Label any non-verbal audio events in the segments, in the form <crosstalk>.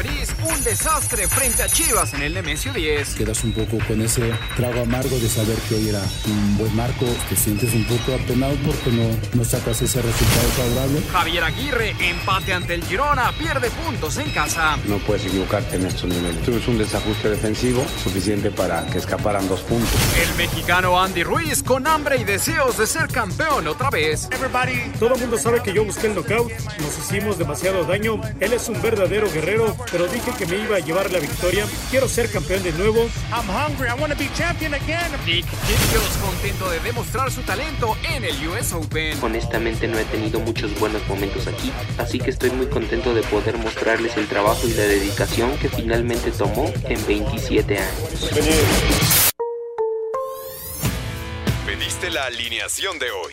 Ambriz, un desastre frente a Chivas en el Nemesio 10. Quedas un poco con ese trago amargo de saber que hoy era un buen marco. Te sientes un poco apenado porque no, no sacas ese resultado favorable. Javier Aguirre, empate ante el Girona, pierde puntos en casa. No puedes equivocarte en estos niveles. Tuvimos un desajuste defensivo suficiente para que escaparan dos puntos. El mexicano Andy Ruiz con hambre y deseos de ser campeón otra vez. Todo el mundo sabe que yo busqué el knockout. Nos hicimos demasiado daño. Él es un verdadero guerrero, pero dije que me iba a llevar la victoria. Quiero ser campeón de nuevo. I'm hungry. I want to be champion again. Nick Kyrgios contento de demostrar su talento en el US Open. Honestamente no he tenido muchos buenos momentos aquí, así que estoy muy contento de poder mostrarles el trabajo y la dedicación que finalmente tomó en 27 años. Pediste la alineación de hoy.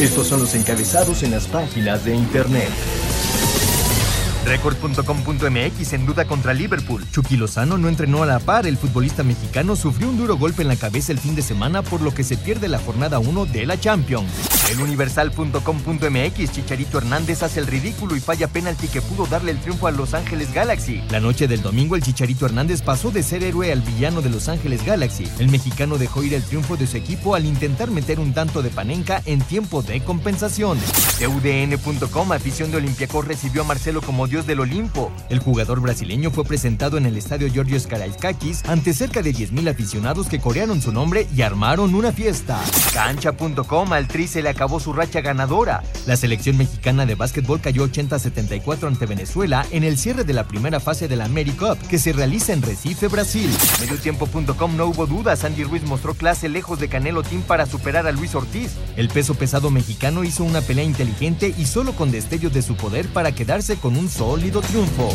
Estos son los encabezados en las páginas de internet. Record.com.mx en duda contra Liverpool. Chucky Lozano no entrenó a la par. El futbolista mexicano sufrió un duro golpe en la cabeza el fin de semana, por lo que se pierde la jornada 1 de la Champions. El Universal.com.mx. Chicharito Hernández hace el ridículo y falla penalti que pudo darle el triunfo a Los Ángeles Galaxy. La noche del domingo, el Chicharito Hernández pasó de ser héroe al villano de Los Ángeles Galaxy. El mexicano dejó ir el triunfo de su equipo al intentar meter un tanto de panenca en tiempo de compensación. UDN.com. Afición de Olympiacos recibió a Marcelo como dios del Olimpo. El jugador brasileño fue presentado en el estadio Georgios Karaiskakis ante cerca de 10.000 aficionados que corearon su nombre y armaron una fiesta. Cancha.com al Tri se le acabó su racha ganadora. La selección mexicana de básquetbol cayó 80-74 ante Venezuela en el cierre de la primera fase de la AmeriCup que se realiza en Recife, Brasil. Mediotiempo.com no hubo dudas, Andy Ruiz mostró clase lejos de Canelo Team para superar a Luis Ortiz. El peso pesado mexicano hizo una pelea inteligente y solo con destellos de su poder para quedarse con un sólido triunfo.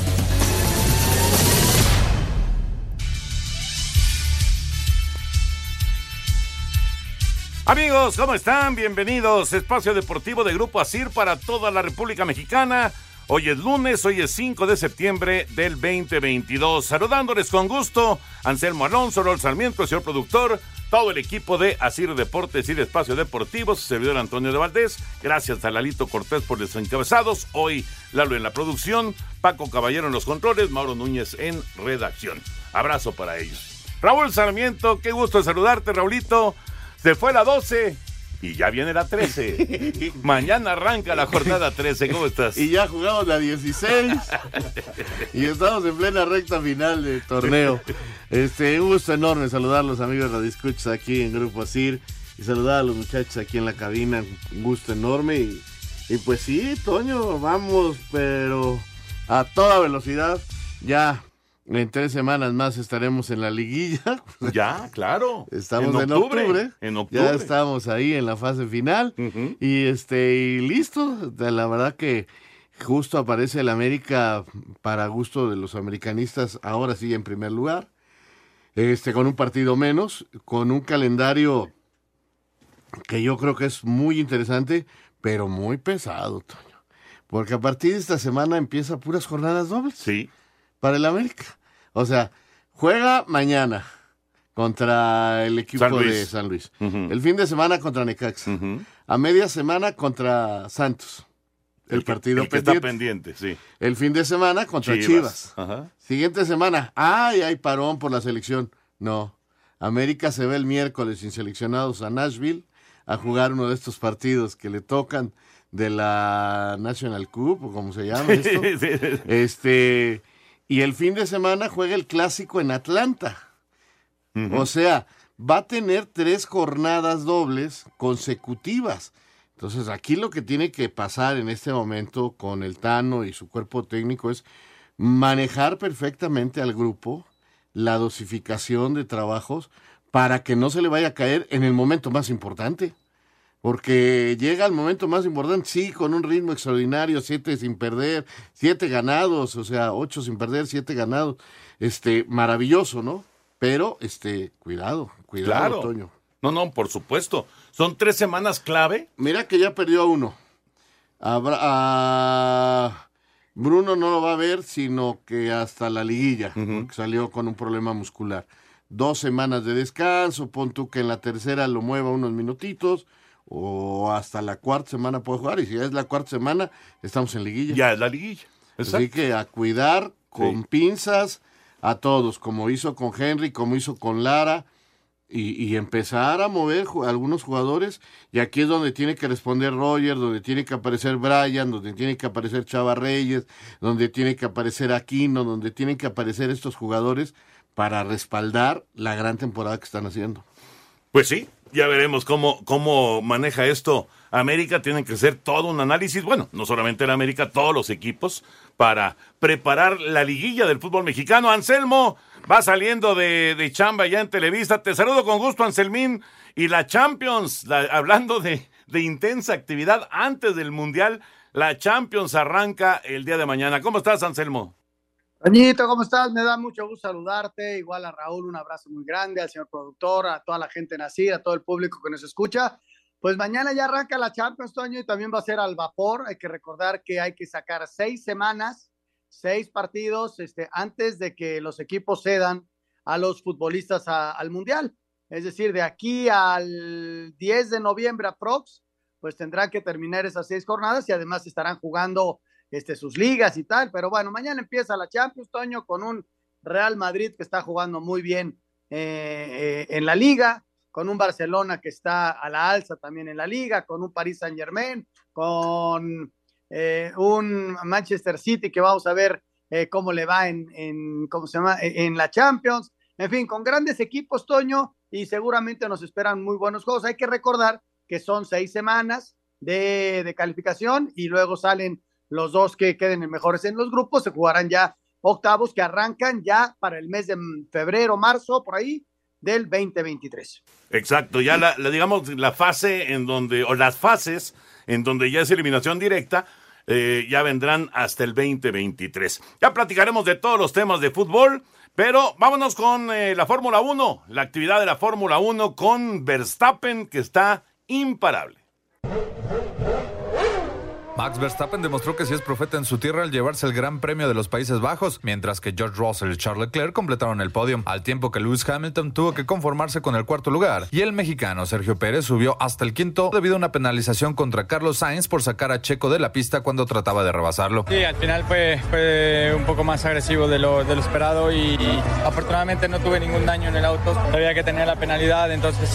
Amigos, ¿cómo están? Bienvenidos. Espacio Deportivo de Grupo Asir para toda la República Mexicana. Hoy es lunes, hoy es 5 de septiembre del 2022. Saludándoles con gusto, Anselmo Alonso, Rol Sarmiento, el señor productor, todo el equipo de Asir Deportes y de Espacio Deportivo, su servidor Antonio de Valdés. Gracias a Lalito Cortés por los encabezados. Hoy Lalo en la producción, Paco Caballero en los controles, Mauro Núñez en redacción. Abrazo para ellos. Raúl Sarmiento, qué gusto saludarte, Raulito. Se fue la 12 y ya viene la 13. <laughs> Mañana arranca la jornada 13. ¿Cómo estás? Y ya jugamos la 16. y estamos en plena recta final del torneo. Este, un gusto enorme saludar a los amigos de Escuchas aquí en Grupo Asir. Y saludar a los muchachos aquí en la cabina. Un gusto enorme. Y, y pues sí, Toño, vamos, pero a toda velocidad. Ya en tres semanas más estaremos en la liguilla. <laughs> Ya, claro. Estamos en, octubre. En octubre. Ya estamos ahí en la fase final. Y este, y listo. La verdad que justo aparece el América para gusto de los americanistas, ahora sí en primer lugar. Este, con un partido menos, con un calendario que yo creo que es muy interesante, pero muy pesado, Toño. Porque a partir de esta semana empieza puras jornadas dobles. Sí para el América. O sea, juega mañana contra el equipo San de San Luis. El fin de semana contra Necaxa. A media semana contra Santos. El, que- partido el que está pendiente. pendiente, sí. El fin de semana contra Chivas. Chivas. Ajá. Siguiente semana. ¡Ay, hay parón por la selección! No. América se ve el miércoles sin seleccionados a Nashville a jugar uno de estos partidos que le tocan de la National Cup, o como se llama esto. Sí, sí, sí. Este, y el fin de semana juega el clásico en Atlanta. O sea, va a tener tres jornadas dobles consecutivas. Entonces, aquí lo que tiene que pasar en este momento con el Tano y su cuerpo técnico es manejar perfectamente al grupo, la dosificación de trabajos, para que no se le vaya a caer en el momento más importante. Porque llega el momento más importante, sí, con un ritmo extraordinario, siete sin perder, siete ganados, o sea, ocho sin perder, siete ganados, este, maravilloso, ¿no? Pero, este, cuidado, cuidado, Toño. No, no, por supuesto. Son tres semanas clave. Mira que ya perdió a uno. A, Bruno no lo va a ver, sino que hasta la liguilla, porque salió con un problema muscular. Dos semanas de descanso, pon tú que en la tercera lo mueva unos minutitos o hasta la cuarta semana puede jugar. Y si ya es la cuarta semana, estamos en liguilla. Ya es la liguilla. Así que a cuidar con pinzas a todos, como hizo con Henry, como hizo con Lara, y, empezar a mover algunos jugadores. Y aquí es donde tiene que responder Roger, donde tiene que aparecer Brian, donde tiene que aparecer Chava Reyes, donde tiene que aparecer Aquino, donde tienen que aparecer estos jugadores para respaldar la gran temporada que están haciendo. Pues sí, ya veremos cómo, cómo maneja esto. América tiene que hacer todo un análisis, bueno, no solamente en América, todos los equipos, para preparar la liguilla del fútbol mexicano. Anselmo va saliendo de, de chamba ya en Televisa. Te saludo con gusto, Anselmín. Y la Champions, hablando de, de intensa actividad antes del Mundial, la Champions arranca el día de mañana. ¿Cómo estás, Anselmo? Toñito, ¿cómo estás? Me da mucho gusto saludarte. Igual a Raúl, un abrazo muy grande, al señor productor, a toda la gente nacida, a todo el público que nos escucha. Pues mañana ya arranca la Champions, Toño, y también va a ser al vapor. Hay que recordar que hay que sacar seis semanas, seis partidos, este, antes de que los equipos cedan a los futbolistas al Mundial. Es decir, de aquí al 10 de noviembre a Prox, pues tendrán que terminar esas seis jornadas y además estarán jugando este, sus ligas y tal. Pero bueno, mañana empieza la Champions, Toño, con un Real Madrid que está jugando muy bien eh, eh, en la liga, con un Barcelona que está a la alza también en la liga, con un Paris Saint Germain, con eh, un Manchester City que vamos a ver cómo le va en, en, ¿cómo se llama? E, en la Champions. En fin, con grandes equipos, Toño, y seguramente nos esperan muy buenos juegos. Hay que recordar que son seis semanas de, de calificación y luego salen los dos que queden mejores en los grupos se jugarán ya octavos que arrancan ya para el mes de febrero, marzo, por ahí, del 2023. Exacto, ya la, digamos la fase en donde, o las fases en donde ya es eliminación directa, eh, ya vendrán hasta el 2023. Ya platicaremos de todos los temas de fútbol, pero vámonos con eh, la Fórmula 1, la actividad de la Fórmula 1 con Verstappen que está imparable. Max Verstappen demostró que sí es profeta en su tierra al llevarse el Gran Premio de los Países Bajos, mientras que George Russell y Charles Leclerc completaron el podio, al tiempo que Lewis Hamilton tuvo que conformarse con el cuarto lugar, y el mexicano Sergio Pérez subió hasta el quinto debido a una penalización contra Carlos Sainz por sacar a Checo de la pista cuando trataba de rebasarlo. Sí, al final fue, fue un poco más agresivo de lo, de esperado y, afortunadamente no tuve ningún daño en el auto. Sabía que tenía la penalidad, entonces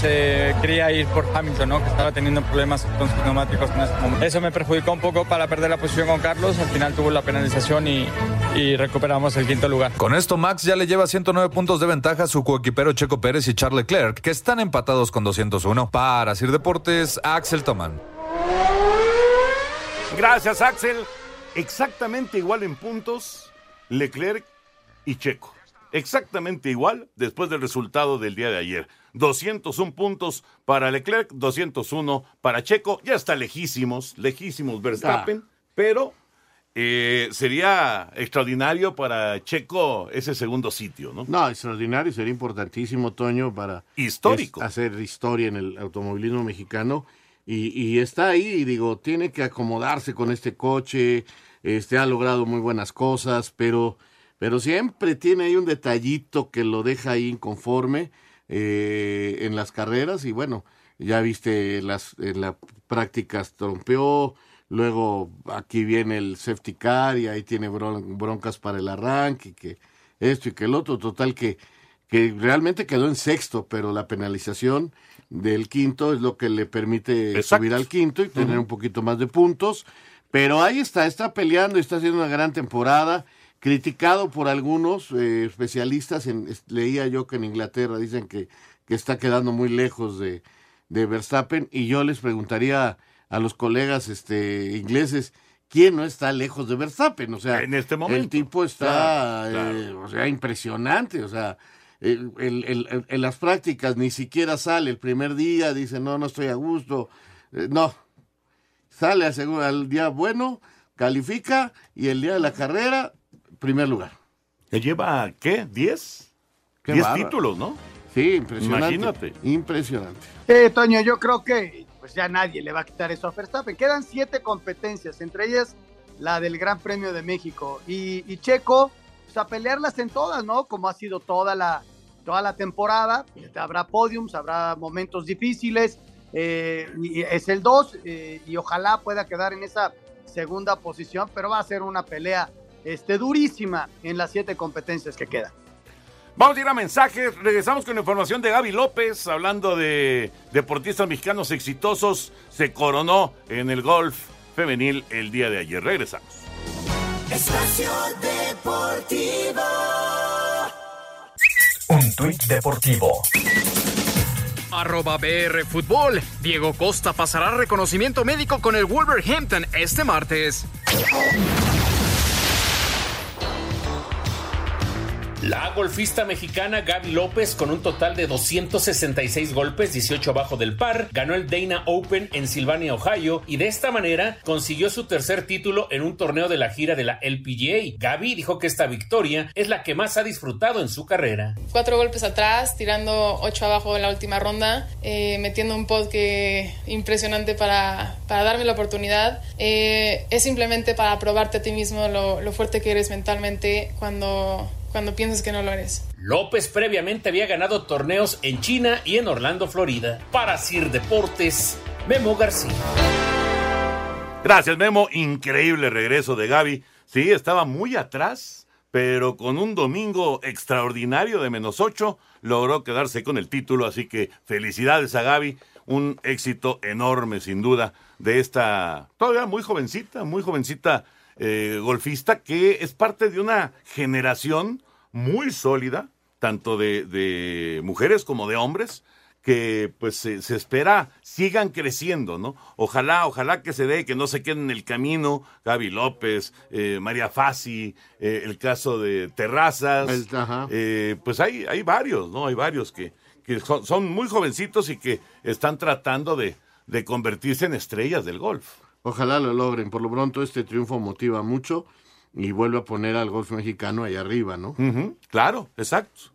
quería ir por Hamilton, ¿no? que estaba teniendo problemas con sus neumáticos en ese momento. Eso me perjudicó un para perder la posición con Carlos. Al final tuvo la penalización y, recuperamos el quinto lugar. Con esto, Max ya le lleva 109 puntos de ventaja a su coequipero Checo Pérez y Charles Leclerc, que están empatados con 201. Para Sir Deportes, Axel Toman. Gracias, Axel. Exactamente igual en puntos, Leclerc y Checo. Exactamente igual después del resultado del día de ayer. 201 puntos para Leclerc, 201 para Checo. Ya está lejísimos, lejísimos Verstappen, ah. pero eh, sería extraordinario para Checo ese segundo sitio, ¿no? No, extraordinario, sería importantísimo, Toño, para Histórico. hacer historia en el automovilismo mexicano. Y, está ahí, digo, tiene que acomodarse con este coche, este ha logrado muy buenas cosas, pero, pero siempre tiene ahí un detallito que lo deja ahí inconforme eh, en las carreras. Y bueno, ya viste las en las prácticas trompeó, luego aquí viene el safety car y ahí tiene broncas para el arranque, que esto y que el otro, total que que realmente quedó en sexto, pero la penalización del quinto es lo que le permite subir al quinto y tener un poquito más de puntos. Pero ahí está, está peleando y está haciendo una gran temporada criticado por algunos eh, especialistas. En, leía yo que en Inglaterra dicen que, que está quedando muy lejos de, de, Verstappen y yo les preguntaría a los colegas este, ingleses, ¿quién no está lejos de Verstappen? O sea, en este momento. el tipo está eh, o sea, impresionante, o sea, en las prácticas ni siquiera sale el primer día, dice, no, no estoy a gusto, Eh, no. Sale al día bueno, califica y el día de la carrera, primer lugar. ¿Le lleva qué? ¿Diez? Diez títulos, ¿no? Sí, impresionante. Imagínate. Impresionante. Eh, Toño, yo creo que pues ya nadie le va a quitar eso a Verstappen. Quedan siete competencias, entre ellas la del Gran Premio de México. Y, Checo, pues a pelearlas en todas, ¿no? Como ha sido toda la, toda la temporada. Habrá podiums, habrá momentos difíciles. Eh, es el 2 eh, y ojalá pueda quedar en esa segunda posición, pero va a ser una pelea este, durísima en las siete competencias que quedan. Vamos a ir a mensajes. Regresamos con información de Gaby López, hablando de deportistas mexicanos exitosos. Se coronó en el golf femenil el día de ayer. Regresamos. Espacio Deportivo. Un tuit deportivo. Arroba BR Fútbol. Diego Costa pasará reconocimiento médico con el Wolverhampton este martes. La golfista mexicana Gaby López, con un total de 266 golpes, 18 abajo del par, ganó el Dana Open en Sylvania, Ohio, y de esta manera consiguió su tercer título en un torneo de la gira de la LPGA. Gaby dijo que esta victoria es la que más ha disfrutado en su carrera. Cuatro golpes atrás, tirando ocho abajo en la última ronda, eh, metiendo un pod que impresionante para, para darme la oportunidad. Eh, es simplemente para probarte a ti mismo lo, lo fuerte que eres mentalmente cuando cuando piensas que no lo eres. López previamente había ganado torneos en China y en Orlando, Florida. Para Sir Deportes, Memo García. Gracias, Memo. Increíble regreso de Gaby. Sí, estaba muy atrás, pero con un domingo extraordinario de menos ocho, logró quedarse con el título. Así que felicidades a Gaby. Un éxito enorme, sin duda, de esta todavía muy jovencita, muy jovencita eh, golfista que es parte de una generación muy sólida, tanto de, mujeres como de hombres, que pues se, espera sigan creciendo, ¿no? Ojalá, ojalá que se dé, que no se queden en el camino, Gaby López, eh, María Fassi, eh, el caso de Terrazas, pues hay, hay varios, ¿no? Hay varios que, que son, muy jovencitos y que están tratando de, de convertirse en estrellas del golf. Ojalá lo logren. Por lo pronto este triunfo motiva mucho y vuelve a poner al golf mexicano ahí arriba, ¿no? Claro, exacto.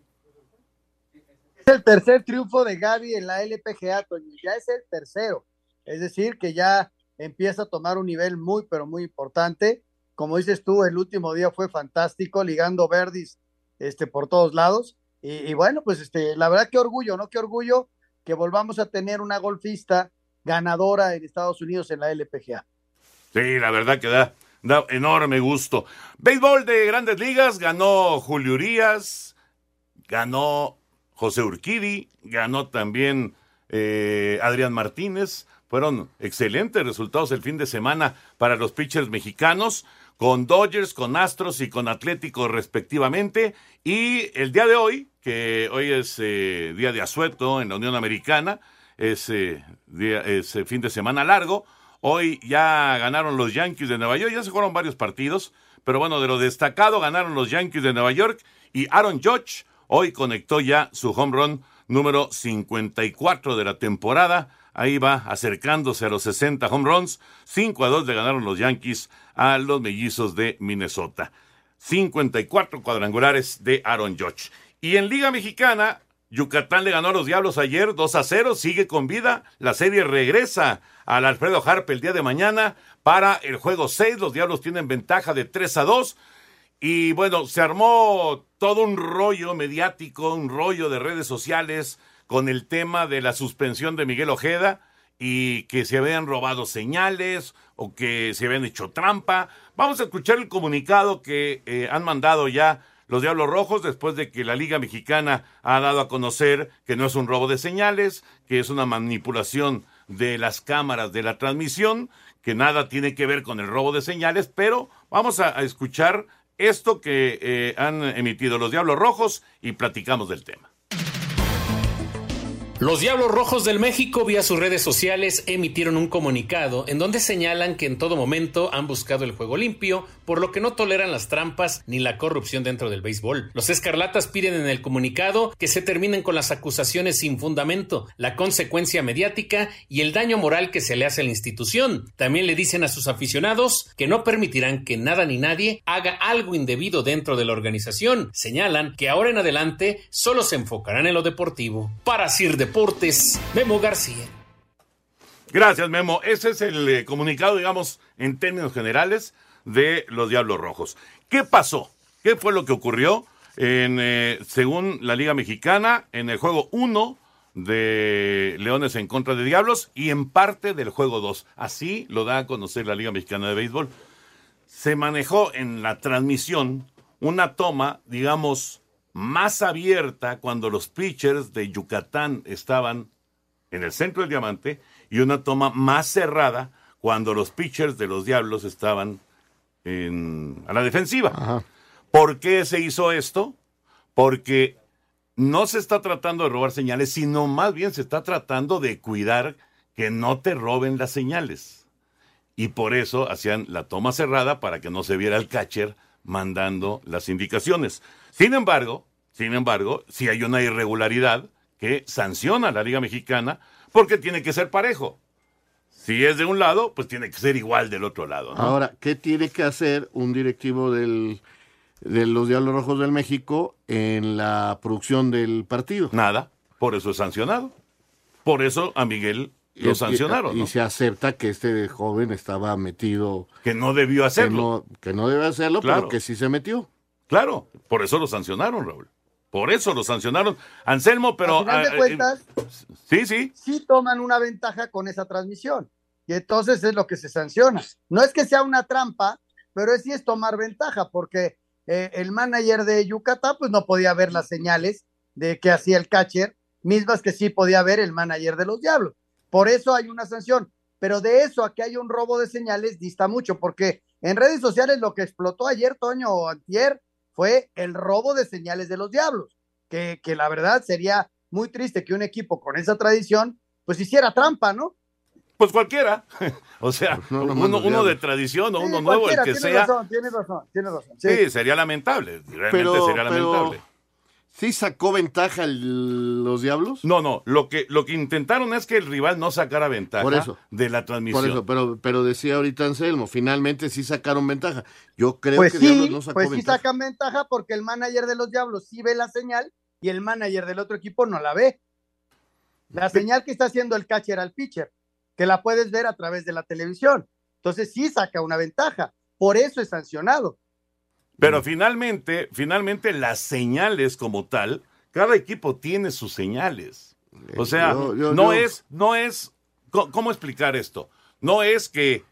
Es el tercer triunfo de Gaby en la LPGA, Toño. Ya es el tercero. Es decir, que ya empieza a tomar un nivel muy, pero muy importante. Como dices tú, el último día fue fantástico, ligando verdis este, por todos lados. Y, y bueno, pues este, la verdad, qué orgullo, ¿no? Qué orgullo que volvamos a tener una golfista ganadora en Estados Unidos en la LPGA. Sí, la verdad que da, da enorme gusto. Béisbol de grandes ligas, ganó Julio Urias, ganó José Urquidi, ganó también eh, Adrián Martínez. Fueron excelentes resultados el fin de semana para los pitchers mexicanos, con Dodgers, con Astros y con Atlético respectivamente. Y el día de hoy, que hoy es eh, día de asueto en la Unión Americana, ese, fin de semana largo. Hoy ya ganaron los Yankees de Nueva York, ya se jugaron varios partidos, pero bueno, de lo destacado ganaron los Yankees de Nueva York y Aaron Judge hoy conectó ya su home run número 54 de la temporada. Ahí va acercándose a los 60 home runs. 5 a 2 le ganaron los Yankees a los mellizos de Minnesota. 54 cuadrangulares de Aaron Judge. Y en Liga Mexicana, Yucatán le ganó a los Diablos ayer 2 a 0, sigue con vida. La serie regresa al Alfredo Harpe el día de mañana para el juego 6. Los Diablos tienen ventaja de 3 a 2. Y bueno, se armó todo un rollo mediático, un rollo de redes sociales con el tema de la suspensión de Miguel Ojeda y que se habían robado señales o que se habían hecho trampa. Vamos a escuchar el comunicado que eh, han mandado ya los Diablos Rojos después de que la Liga Mexicana ha dado a conocer que no es un robo de señales, que es una manipulación de las cámaras de la transmisión, que nada tiene que ver con el robo de señales, pero vamos a, escuchar esto que eh, han emitido los Diablos Rojos y platicamos del tema. Los Diablos Rojos del México vía sus redes sociales emitieron un comunicado en donde señalan que en todo momento han buscado el juego limpio, por lo que no toleran las trampas ni la corrupción dentro del béisbol. Los Escarlatas piden en el comunicado que se terminen con las acusaciones sin fundamento, la consecuencia mediática y el daño moral que se le hace a la institución. También le dicen a sus aficionados que no permitirán que nada ni nadie haga algo indebido dentro de la organización. Señalan que ahora en adelante solo se enfocarán en lo deportivo. Para Sir Deportes, Memo García. Gracias, Memo. Ese es el eh, comunicado, digamos, en términos generales de los Diablos Rojos. ¿Qué pasó? ¿Qué fue lo que ocurrió? En, eh, según la Liga Mexicana, en el juego 1 de Leones en contra de Diablos y en parte del juego 2. Así lo da a conocer la Liga Mexicana de Béisbol. Se manejó en la transmisión una toma, digamos, más abierta cuando los pitchers de Yucatán estaban en el centro del diamante y una toma más cerrada cuando los pitchers de los Diablos estaban en, a la defensiva. ¿Por qué se hizo esto? Porque no se está tratando de robar señales, sino más bien se está tratando de cuidar que no te roben las señales. Y por eso hacían la toma cerrada para que no se viera el catcher mandando las indicaciones. Sin embargo, sin embargo, si hay una irregularidad que sanciona a la Liga Mexicana porque tiene que ser parejo. Si es de un lado, pues tiene que ser igual del otro lado. Ahora, ¿qué tiene que hacer un directivo del, de los Diablos Rojos del México en la producción del partido? Nada, por eso es sancionado. Por eso a Miguel lo Y- sancionaron. Y, ¿no? se acepta que este joven estaba metido. Que no debió hacerlo. Que no, que no debe hacerlo, Claro. pero que sí se metió. Claro, por eso lo sancionaron, Raúl. Por eso lo sancionaron. Anselmo, pero... Al final ah, de eh, cuentas, sí, sí. sí toman una ventaja con esa transmisión. Y entonces es lo que se sanciona. No es que sea una trampa, pero es, sí es tomar ventaja, porque eh, el manager de Yucatán pues no podía ver las señales de que hacía el catcher, mismas que sí podía ver el manager de los Diablos. Por eso hay una sanción. Pero de eso a que haya un robo de señales dista mucho, porque en redes sociales lo que explotó ayer, Toño o Antier, fue el robo de señales de los Diablos, que, que la verdad sería muy triste que un equipo con esa tradición pues hiciera trampa, ¿no? Pues cualquiera. <laughs> o sea, no uno, uno de tradición o Sí, uno nuevo, el que tiene sea. razón, tiene razón, tiene razón. Sí. Sí, sería lamentable. Realmente Pero, sería pero, lamentable. ¿Sí sacó ventaja el- los Diablos? No, no. Lo que, lo que intentaron es que el rival no sacara ventaja Por eso. de la transmisión. Por eso, pero, pero decía ahorita Anselmo, finalmente sí sacaron ventaja. Yo creo Pues que sí, Diablos no sacó pues sí ventaja. sacan ventaja porque el manager de los Diablos sí ve la señal y el manager del otro equipo no la ve. La señal que está haciendo el catcher al pitcher, que la puedes ver a través de la televisión. Entonces sí saca una ventaja. Por eso es sancionado. Pero finalmente, finalmente las señales como tal, cada equipo tiene sus señales. O sea, yo- yo- no yo- es, no es, ¿cómo explicar esto? No es que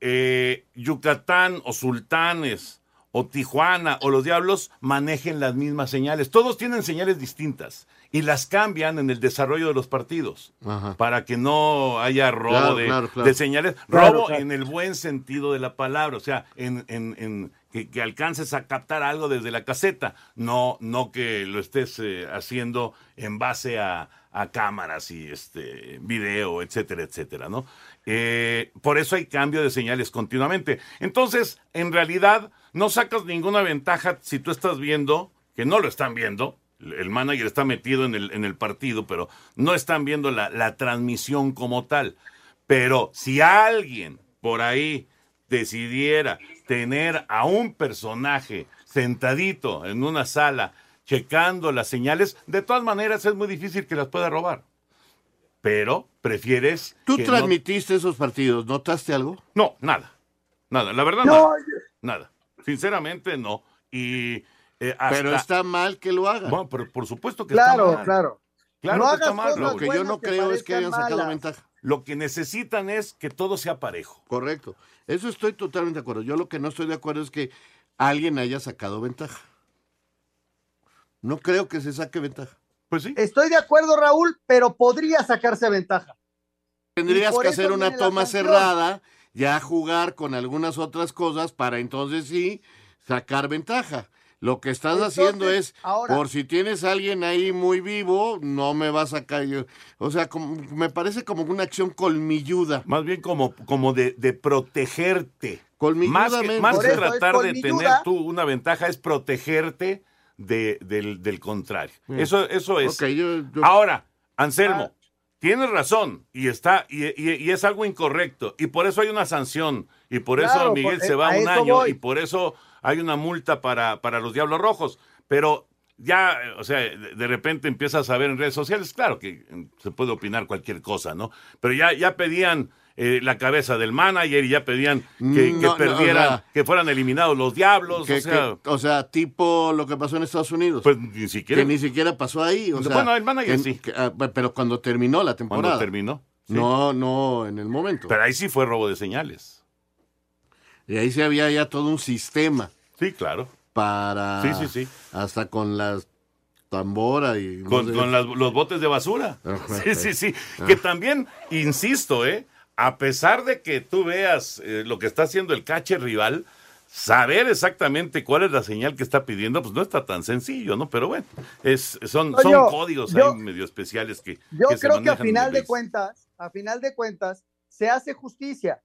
eh, Yucatán o Sultanes o Tijuana o los Diablos manejen las mismas señales. Todos tienen señales distintas y las cambian en el desarrollo de los partidos Ajá. para que no haya robo Claro, de, claro, claro. de señales. Claro, robo claro. en el buen sentido de la palabra, o sea, en, en- en que, alcances a captar algo desde la caseta, no, no que lo estés eh, haciendo en base a, a cámaras y este video, etcétera, etcétera, ¿no? Eh, por eso hay cambio de señales continuamente. Entonces, en realidad, no sacas ninguna ventaja si tú estás viendo, que no lo están viendo, el manager está metido en el, en el partido, pero no están viendo la, la transmisión como tal. Pero si alguien por ahí decidiera tener a un personaje sentadito en una sala checando las señales, de todas maneras es muy difícil que las pueda robar. Pero prefieres... Tú que no- transmitiste esos partidos, ¿notaste algo? No, nada. Nada, la verdad, No, nada. Nada. Sinceramente, no. Y eh, hasta... Pero está mal que lo hagan. Bueno, por, por supuesto que Claro, está mal. claro. Claro no que está hagas mal. Lo que yo no creo es que hayan sacado malas. ventaja. Lo que necesitan es que todo sea parejo. Correcto. Eso estoy totalmente de acuerdo. Yo lo que no estoy de acuerdo es que alguien haya sacado ventaja. No creo que se saque ventaja. Pues sí. Estoy de acuerdo, Raúl, pero podría sacarse ventaja. Tendrías que hacer una toma cerrada, ya jugar con algunas otras cosas para entonces sí sacar ventaja. Lo que estás Entonces, haciendo es, ahora- por si tienes a alguien ahí muy vivo, no me vas a caer. O sea, como- me parece como una acción colmilluda. Más bien como, como de, de protegerte. Más que, Colmilludamente. más que es tratar de tener tú una ventaja es protegerte de, del, del contrario. Mm. Eso, eso es. Ok, yo- yo- Ahora, Anselmo, Ah. tienes razón y está y, y- y es algo incorrecto y por eso hay una sanción y por eso Miguel por- se va a un año voy. y por eso hay una multa para, para los Diablos Rojos. Pero ya, o sea, de, repente empiezas a ver en redes sociales, claro que mm, se puede opinar cualquier cosa, ¿no? Pero ya, ya pedían eh, la cabeza del manager y ya pedían que, No, que no, o perdieran, sea, que fueran eliminados los Diablos, que- o sea... que- o sea, tipo lo que pasó en Estados Unidos. Pues ni siquiera... que ni siquiera pasó ahí. O sea, Bueno, el manager sí. ah, pero cuando terminó la temporada. Cuando terminó. sí. No, no, en el momento. Pero ahí sí fue robo de señales. Y ahí sí había ya todo un sistema Sí, claro. para... Sí, sí, sí. Hasta con las tambora y... no Con, sé. con las- los botes de basura. Ajá. <laughs> Sí, sí, sí. Ah. Que también, insisto, ¿eh? A pesar de que tú veas eh, lo que está haciendo el cache rival, saber exactamente cuál es la señal que está pidiendo, pues no está tan sencillo, ¿no? Pero bueno, es, son, son yo- códigos yo- ahí medio especiales que, Yo que se creo que a final de cuentas, a final de cuentas, se hace justicia.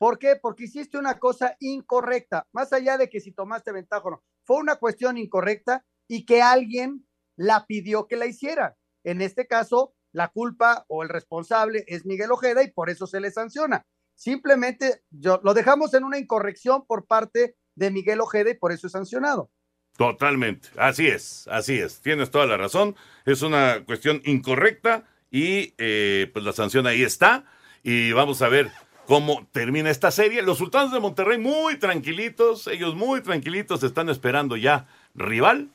¿Por qué? Porque hiciste una cosa incorrecta, más allá de que si tomaste ventaja o no. Fue una cuestión incorrecta y que alguien la pidió que la hiciera. En este caso, la culpa o el responsable es Miguel Ojeda y por eso se le sanciona. Simplemente yo, lo dejamos en una incorrección por parte de Miguel Ojeda y por eso es sancionado. Totalmente, así es, así es, tienes toda la razón, es una cuestión incorrecta y eh, pues la sanción ahí está y vamos a ver cómo termina esta serie. Los sultanes de Monterrey muy tranquilitos, ellos muy tranquilitos están esperando ya rival.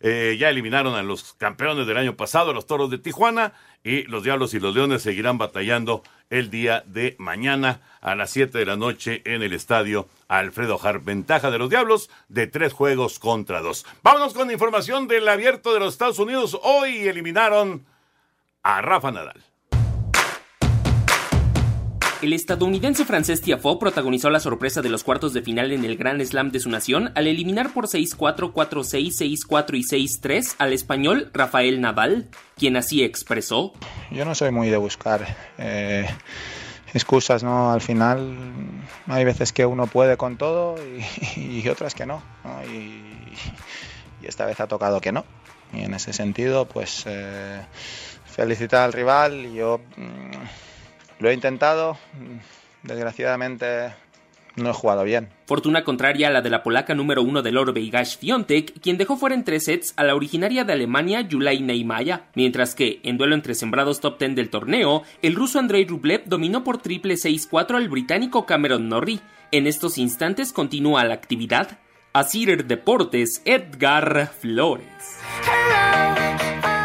Eh, ya eliminaron a los campeones del año pasado, a los toros de Tijuana, y los Diablos y los Leones seguirán batallando el día de mañana a las 7 de la noche en el estadio Alfredo Harp. Ventaja de los Diablos de tres juegos contra dos. Vámonos con información del abierto de los Estados Unidos. Hoy eliminaron a Rafa Nadal. El estadounidense francés Tiafoe protagonizó la sorpresa de los cuartos de final en el Grand Slam de su nación al eliminar por 6-4, 4-6, 6-4 y 6-3 al español Rafael Nadal, quien así expresó. Yo no soy muy de buscar eh, excusas, ¿no? Al final hay veces que uno puede con todo y, <laughs> y otras que no, ¿no? Y, y esta vez ha tocado que no. Y en ese sentido, pues eh, felicitar al rival. Yo mm, lo he intentado, desgraciadamente no he jugado bien. Fortuna contraria a la de la polaca número uno del oro Beigash Fiontek, quien dejó fuera en tres sets a la originaria de Alemania Yulai Neimaya, mientras que, en duelo entre sembrados top 10 del torneo, el ruso Andrei Rublev dominó por triple 6-4 al británico Cameron Norrie. En estos instantes continúa la actividad. Asir Deportes, Edgar Flores.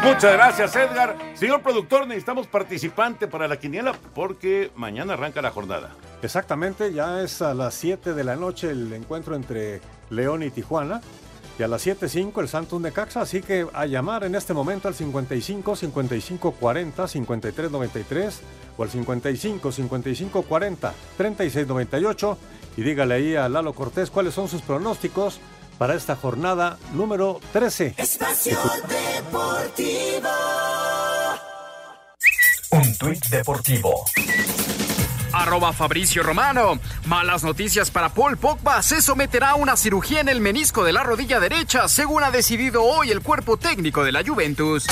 Muchas gracias, Edgar. Señor productor, necesitamos participante para la quiniela porque mañana arranca la jornada. Exactamente, ya es a las 7 de la noche el encuentro entre León y Tijuana. Y a las 7.05 el Santos Necaxa, así que a llamar en este momento al 55 55 40 53 93 o al 55 55 40 36 98 y dígale ahí a Lalo Cortés cuáles son sus pronósticos para esta jornada número 13. Espacio Deportivo. Un tuit deportivo. Arroba Fabricio Romano. Malas noticias para Paul Pogba. Se someterá a una cirugía en el menisco de la rodilla derecha, según ha decidido hoy el cuerpo técnico de la Juventus.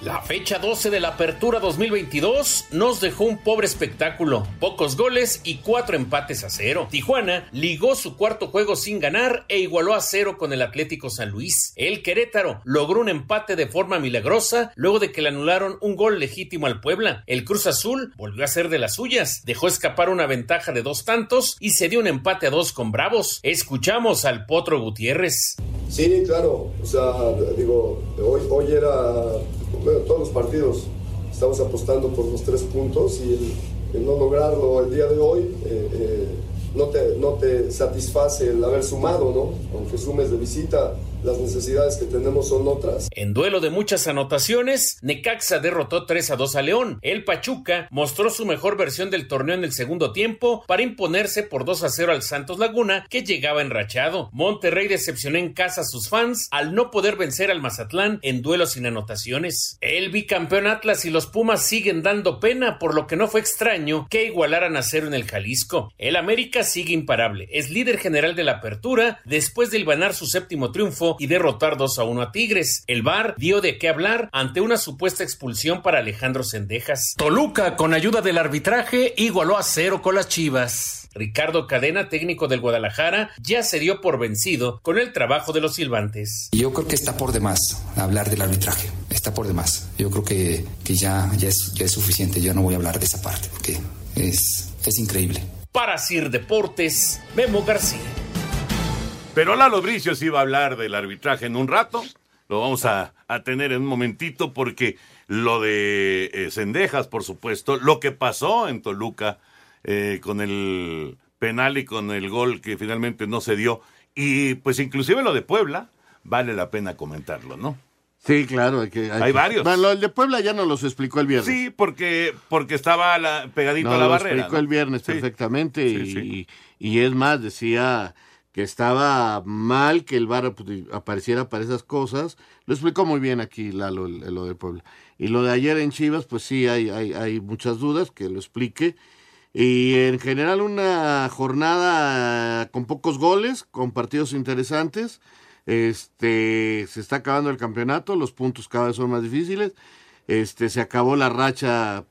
La fecha 12 de la Apertura 2022 nos dejó un pobre espectáculo, pocos goles y cuatro empates a cero. Tijuana ligó su cuarto juego sin ganar e igualó a cero con el Atlético San Luis. El Querétaro logró un empate de forma milagrosa luego de que le anularon un gol legítimo al Puebla. El Cruz Azul volvió a ser de las suyas, dejó escapar una ventaja de dos tantos y se dio un empate a dos con Bravos. Escuchamos al Potro Gutiérrez. Sí, claro. O sea, digo, hoy, hoy era, todos los partidos estamos apostando por los tres puntos y el no lograrlo el día de hoy eh, eh, no, te, no te satisface el haber sumado, ¿no? Aunque sumes de visita, las necesidades que tenemos son otras. En duelo de muchas anotaciones, Necaxa derrotó 3 a 2 a León. El Pachuca mostró su mejor versión del torneo en el segundo tiempo para imponerse por 2 a 0 al Santos Laguna, que llegaba enrachado. Monterrey decepcionó en casa a sus fans al no poder vencer al Mazatlán en duelos sin anotaciones. El bicampeón Atlas y los Pumas siguen dando pena, por lo que no fue extraño que igualaran a cero en el Jalisco. El América sigue imparable, es líder general de la apertura después de ganar su séptimo triunfo y derrotar 2 a 1 a Tigres. El VAR dio de qué hablar ante una supuesta expulsión para Alejandro Sendejas. Toluca, con ayuda del arbitraje, igualó a cero con las Chivas. Ricardo Cadena, técnico del Guadalajara, ya se dio por vencido con el trabajo de los silbantes. Yo creo que está por demás hablar del arbitraje, está por demás. Yo creo que, que ya, ya, es, ya es suficiente, yo no voy a hablar de esa parte porque es, es increíble. Para Sir Deportes, Memo García. Pero Lalo Bricio iba a hablar del arbitraje en un rato. Lo vamos a, a tener en un momentito porque lo de eh, Cendejas, por supuesto, lo que pasó en Toluca eh, con el penal y con el gol que finalmente no se dio. Y pues inclusive lo de Puebla, vale la pena comentarlo, ¿no? Sí, claro. Hay, que, hay, varios. Bueno, el de Puebla ya nos los explicó el viernes. Sí, porque, porque estaba la, pegadito a la lo barrera. explicó ¿no? el viernes perfectamente Sí, y, sí. y es más, decía que estaba mal que el VAR pues, apareciera para esas cosas. Lo explicó muy bien aquí Lalo, lo de Puebla. Y lo de ayer en Chivas, pues sí, hay, hay, hay muchas dudas, que lo explique. Y en general una jornada con pocos goles, con partidos interesantes. Este, se está acabando el campeonato, los puntos cada vez son más difíciles. Este, se acabó la racha,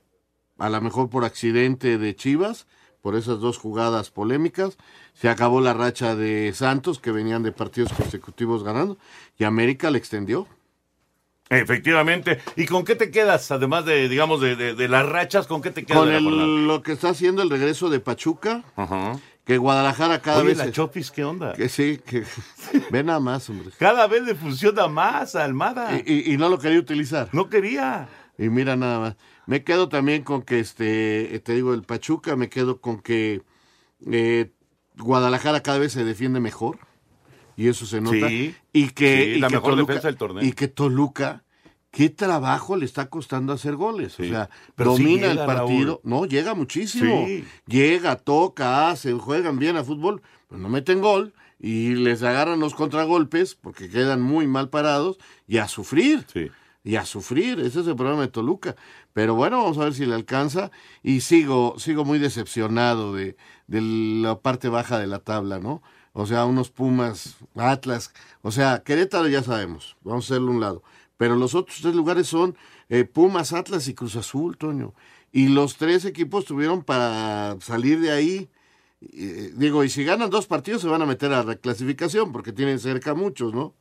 a lo mejor por accidente de Chivas, por esas dos jugadas polémicas. Se acabó la racha de Santos, que venían de partidos consecutivos ganando, y América le extendió. Efectivamente. ¿Y con qué te quedas, además de, digamos, de, de- de las rachas, con qué te quedas Con el- lo que está haciendo el regreso de Pachuca, Ajá. que Guadalajara cada Oye, vez... la Chopis, ¿qué onda? Que sí, que <laughs> ve nada más, hombre. Cada vez le funciona más a Almada. Y, y- y no lo quería utilizar. No quería. Y mira nada más. Me quedo también con que, este, te digo, el Pachuca, me quedo con que eh, Guadalajara cada vez se defiende mejor. Y eso se nota. Sí, y que, sí, y la que mejor Toluca, defensa del torneo. Y que Toluca, qué trabajo le está costando hacer goles. Sí. O sea, Pero domina el partido. Raúl. No, llega muchísimo. Llega, toca, hace, juegan bien a fútbol, pero no meten gol. Y les agarran los contragolpes porque quedan muy mal parados y a sufrir Sí. Y a sufrir. Ese es el problema de Toluca. Pero bueno, vamos a ver si le alcanza. Y sigo, sigo muy decepcionado de, de la parte baja de la tabla, ¿no? O sea, unos Pumas, Atlas. O sea, Querétaro ya sabemos. Vamos a hacerlo un lado. Pero los otros tres lugares son eh, Pumas, Atlas y Cruz Azul, Toño. Y los tres equipos tuvieron para salir de ahí. Eh, digo, y si ganan dos partidos se van a meter a reclasificación porque tienen cerca muchos, ¿no?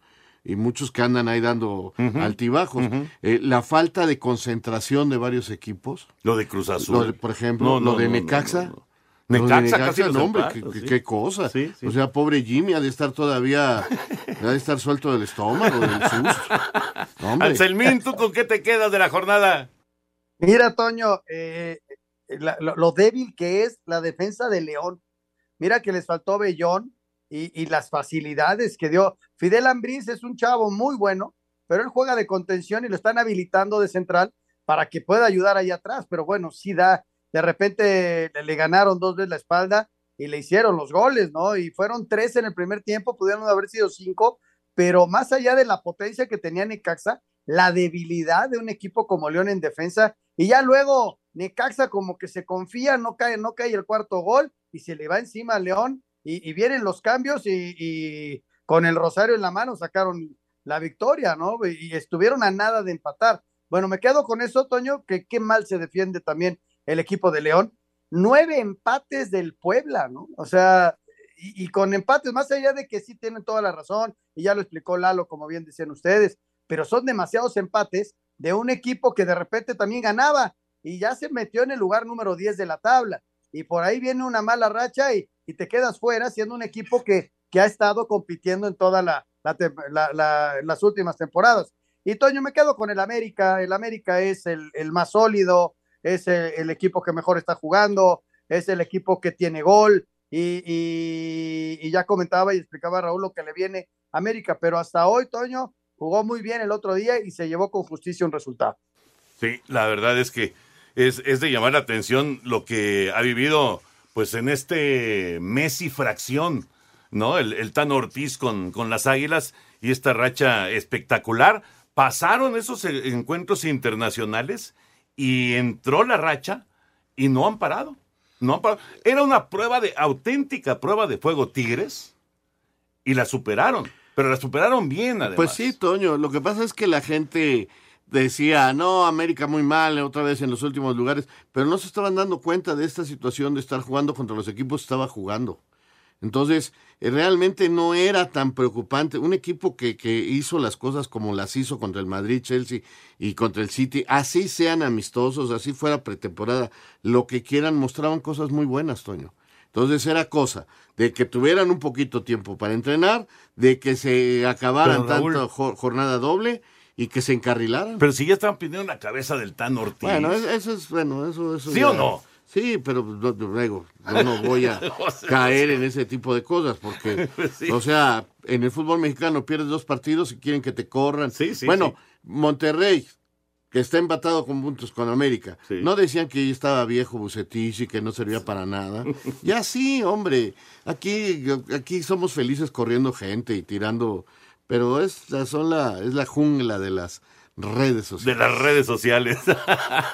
Y muchos que andan ahí dando altibajos. Eh, la falta de concentración de varios equipos. Lo de Cruz Azul. Lo de, por ejemplo, No, no, lo de no, Necaxa. Necaxa casi no, hombre, qué, qué- sí. qué cosa. Sí, sí. O sea, pobre Jimmy ha de estar todavía, <laughs> ha de estar suelto del estómago, del susto. Anselmín, ¿tú con qué te quedas de la jornada? Mira, Toño, eh, la- lo, lo débil que es la defensa de León. Mira que les faltó Bellón y, y las facilidades que dio. Fidel Ambriz es un chavo muy bueno, pero él juega de contención y lo están habilitando de central para que pueda ayudar ahí atrás. Pero bueno, sí da. De repente le, le ganaron dos veces la espalda y le hicieron los goles, ¿no? Y fueron tres en el primer tiempo, pudieron haber sido cinco, pero más allá de la potencia que tenía Necaxa, la debilidad de un equipo como León en defensa, y ya luego Necaxa como que se confía, no cae, no cae el cuarto gol, y se le va encima a León, y, vienen los cambios, y, y con el rosario en la mano sacaron la victoria, ¿no? Y estuvieron a nada de empatar. Bueno, me quedo con eso, Toño, que qué mal se defiende también el equipo de León. Nueve empates del Puebla, ¿no? O sea, y, y con empates, más allá de que sí tienen toda la razón, y ya lo explicó Lalo, como bien decían ustedes, pero son demasiados empates de un equipo que de repente también ganaba y ya se metió en el lugar número 10 de la tabla. Y por ahí viene una mala racha y, y te quedas fuera siendo un equipo que, que ha estado compitiendo en todas la, la, la, la, las últimas temporadas. Y Toño, me quedo con el América. El América es el, más sólido, es el, equipo que mejor está jugando, es el equipo que tiene gol. Y, ya comentaba y explicaba Raúl lo que le viene América, pero hasta hoy, Toño, jugó muy bien el otro día y se llevó con justicia un resultado. Sí, la verdad es que es, es de llamar la atención lo que ha vivido pues en este mes y fracción, ¿no? El, el Tan Ortiz con, con las Águilas y esta racha espectacular. Pasaron esos e- encuentros internacionales y entró la racha y no han parado. No han parado. Era una prueba de, auténtica prueba de fuego Tigres y la superaron. Pero la superaron bien, además. Pues sí, Toño, lo que pasa es que la gente decía, no, América muy mal, otra vez en los últimos lugares, pero no se estaban dando cuenta de esta situación de estar jugando contra los equipos que estaba jugando. Entonces, eh, realmente no era tan preocupante. Un equipo que, que hizo las cosas como las hizo contra el Madrid, Chelsea y contra el City, así sean amistosos, así fuera pretemporada, lo que quieran, mostraban cosas muy buenas, Toño. Entonces era cosa de que tuvieran un poquito tiempo para entrenar, de que se acabaran Raúl- tanto jornada doble y que se encarrilaran. Pero si ya estaban pidiendo la cabeza del Tan Ortiz. Bueno, es- eso es, bueno, eso, eso ¿Sí ya- o no? Sí, pero no, no, luego, yo no <laughs> voy a caer en ese tipo de cosas, porque, <laughs> Sí. o sea, en el fútbol mexicano pierdes dos partidos y quieren que te corran. sí, bueno, sí. Monterrey, que está empatado con puntos con América, no decían que estaba viejo Bucetich y que no servía para nada. <laughs> ya sí, hombre, aquí, aquí somos felices corriendo gente y tirando, pero es, son la, es la jungla de las redes sociales. de las redes sociales.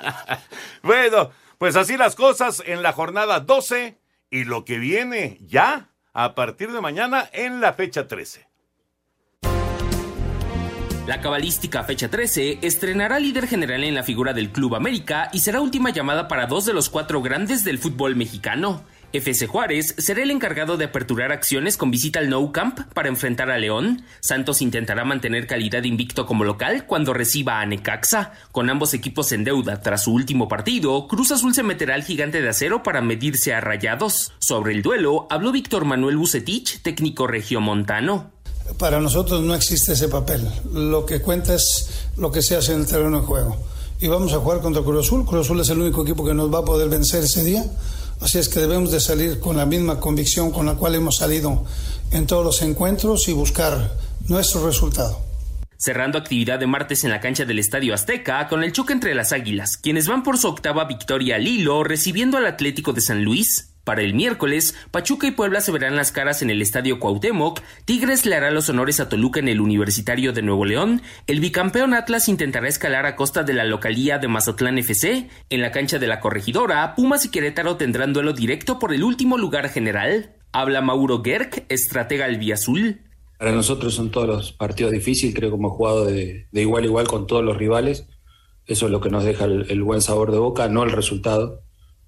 <laughs> bueno, pues así las cosas en la jornada 12 y lo que viene ya a partir de mañana en la fecha 13. La cabalística fecha 13 estrenará líder general en la figura del Club América y será última llamada para dos de los cuatro grandes del fútbol mexicano. FC Juárez será el encargado de aperturar acciones con visita al Nou Camp para enfrentar a León. Santos intentará mantener calidad invicto como local cuando reciba a Necaxa. Con ambos equipos en deuda tras su último partido, Cruz Azul se meterá al gigante de acero para medirse a Rayados. Sobre el duelo habló Víctor Manuel Bucetich, técnico regiomontano. Para nosotros no existe ese papel. Lo que cuenta es lo que se hace en el terreno de juego. Y vamos a jugar contra Cruz Azul. Cruz Azul es el único equipo que nos va a poder vencer ese día. Así es que debemos de salir con la misma convicción con la cual hemos salido en todos los encuentros y buscar nuestro resultado. Cerrando actividad de martes en la cancha del Estadio Azteca con el choque entre las Águilas, quienes van por su octava victoria al hilo recibiendo al Atlético de San Luis. Para el miércoles, Pachuca y Puebla se verán las caras en el Estadio Cuauhtémoc, Tigres le hará los honores a Toluca en el Universitario de Nuevo León, el bicampeón Atlas intentará escalar a costa de la localía de Mazatlán FC, en la cancha de la Corregidora, Pumas y Querétaro tendrán duelo directo por el último lugar general. Habla Mauro Gerg, estratega albiazul. Para nosotros son todos los partidos difíciles, creo que hemos jugado de, igual a igual con todos los rivales. Eso es lo que nos deja el buen sabor de boca, no el resultado.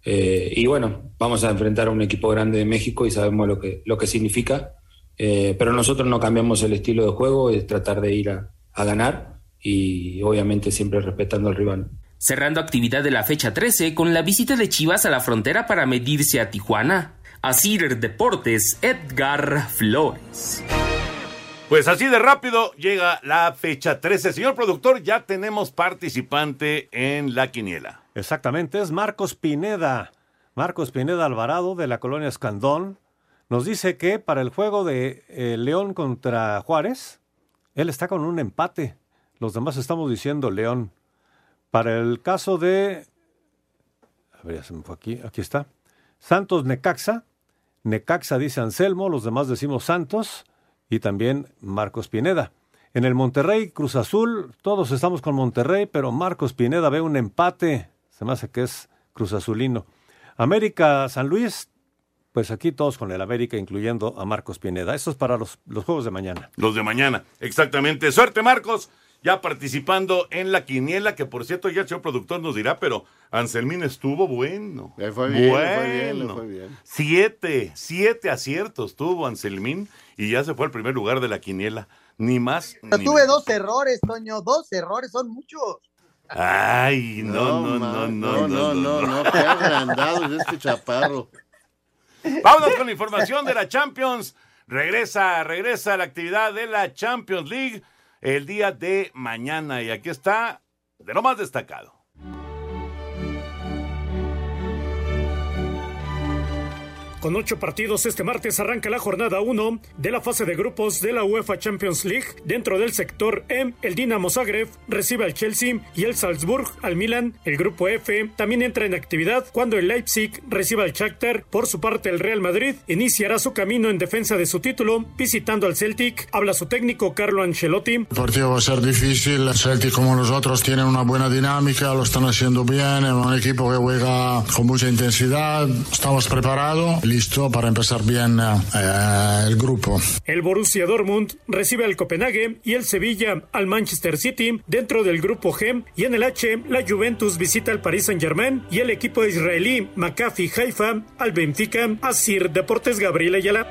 Eh, y bueno, vamos a enfrentar a un equipo grande de México y sabemos lo que, lo que significa. Eh, pero nosotros no cambiamos el estilo de juego, es tratar de ir a, a ganar y obviamente siempre respetando al rival. cerrando actividad de la fecha 13 con la visita de Chivas a la frontera para medirse a Tijuana. Asir Deportes, Edgar Flores. Pues así de rápido llega la fecha 13. Señor productor, ya tenemos participante en la quiniela. Exactamente, es Marcos Pineda. Marcos Pineda Alvarado de la colonia Escandón nos dice que para el juego de eh, León contra Juárez, él está con un empate. Los demás estamos diciendo León. Para el caso de... A ver, ya se me fue aquí. Aquí está. Santos Necaxa. Necaxa dice Anselmo, los demás decimos Santos y también Marcos Pineda. En el Monterrey, Cruz Azul, todos estamos con Monterrey, pero Marcos Pineda ve un empate. Se me hace que es Cruz Azulino. América, San Luis, pues aquí todos con el América, incluyendo a Marcos Pineda. Eso es para los, los juegos de mañana. Los de mañana, exactamente. Suerte, Marcos. Ya participando en la quiniela, que por cierto ya el señor productor nos dirá, pero Anselmín estuvo bueno. Le fue bien, le bueno. fue bien, le fue bien. Siete, siete aciertos tuvo Anselmín y ya se fue al primer lugar de la quiniela. Ni más. Pero ni tuve menos. dos errores, Toño, dos errores, son muchos. Ay, no, no, no, no, no, no, no, qué agrandado es este chaparro. Vámonos con la información de la Champions. Regresa, regresa la actividad de la Champions League el día de mañana. Y aquí está de lo más destacado. Con ocho partidos este martes arranca la jornada 1 de la fase de grupos de la UEFA Champions League. Dentro del sector M, el Dinamo Zagreb recibe al Chelsea y el Salzburg al Milan. El grupo F también entra en actividad cuando el Leipzig reciba al Shakhtar. Por su parte, el Real Madrid iniciará su camino en defensa de su título visitando al Celtic. Habla su técnico Carlo Ancelotti. El partido va a ser difícil. El Celtic, como los otros, tienen una buena dinámica, lo están haciendo bien. Es un equipo que juega con mucha intensidad. Estamos preparados, listo para empezar bien eh, el grupo. El Borussia Dortmund recibe al Copenhague y el Sevilla al Manchester City dentro del grupo G. Y en el H, la Juventus visita al Paris Saint-Germain y el equipo israelí Maccabi Haifa al Benfica. Asir Deportes Gabriel Ayala.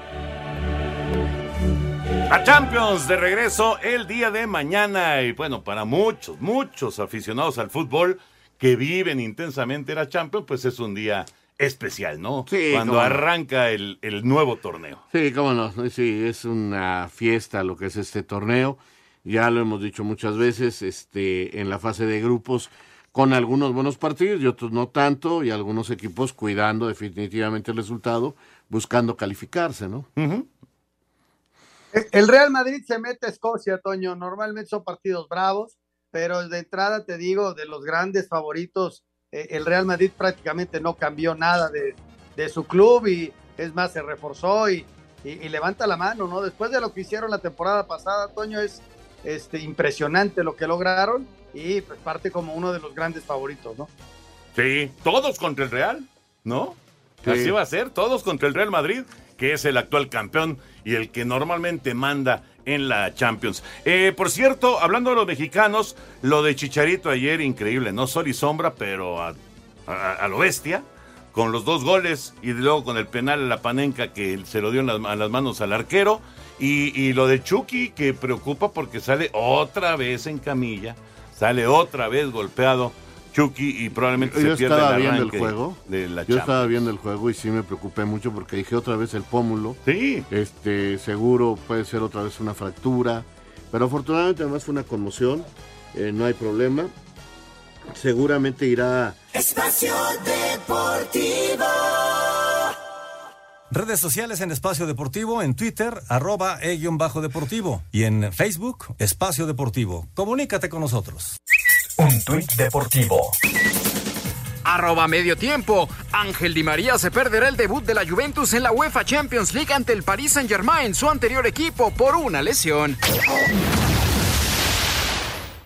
La Champions de regreso el día de mañana y bueno, para muchos, muchos aficionados al fútbol que viven intensamente la Champions, pues es un día especial, ¿no? Sí, Cuando arranca el, el nuevo torneo. Sí, cómo no. Sí, es una fiesta lo que es este torneo. Ya lo hemos dicho muchas veces, este, en la fase de grupos, con algunos buenos partidos y otros no tanto, y algunos equipos cuidando definitivamente el resultado, buscando calificarse, ¿no? El Real Madrid se mete a Escocia, Toño. Normalmente son partidos bravos, pero de entrada te digo, de los grandes favoritos, el Real Madrid prácticamente no cambió nada de, de su club y es más, se reforzó y, y- y levanta la mano, ¿no? Después de lo que hicieron la temporada pasada, Toño, es este, impresionante lo que lograron y pues parte como uno de los grandes favoritos, ¿no? Sí, todos contra el Real, ¿no? Sí. Así va a ser, todos contra el Real Madrid, que es el actual campeón y el que normalmente manda en la Champions. Eh, por cierto, hablando de los mexicanos, lo de Chicharito ayer, increíble, no sol y sombra, pero a, lo bestia, con los dos goles y luego con el penal a la panenca que se lo dio en las, a las manos al arquero. Y, y lo de Chucky, que preocupa porque sale otra vez en camilla, sale otra vez golpeado. Chucky y probablemente Yo se pierde estaba el viendo el juego. de la Yo Champions. estaba viendo el juego y sí me preocupé mucho porque dije otra vez el pómulo. Sí. Este, seguro puede ser otra vez una fractura. Pero afortunadamente además fue una conmoción. eh, no hay problema. Seguramente irá. Espacio Deportivo. Redes sociales en Espacio Deportivo, en Twitter, arroba e-bajo deportivo y en Facebook, Espacio Deportivo. Comunícate con nosotros. Un tuit deportivo. Arroba medio tiempo. Ángel Di María se perderá el debut de la Juventus en la UEFA Champions League ante el Paris Saint Germain, su anterior equipo, por una lesión.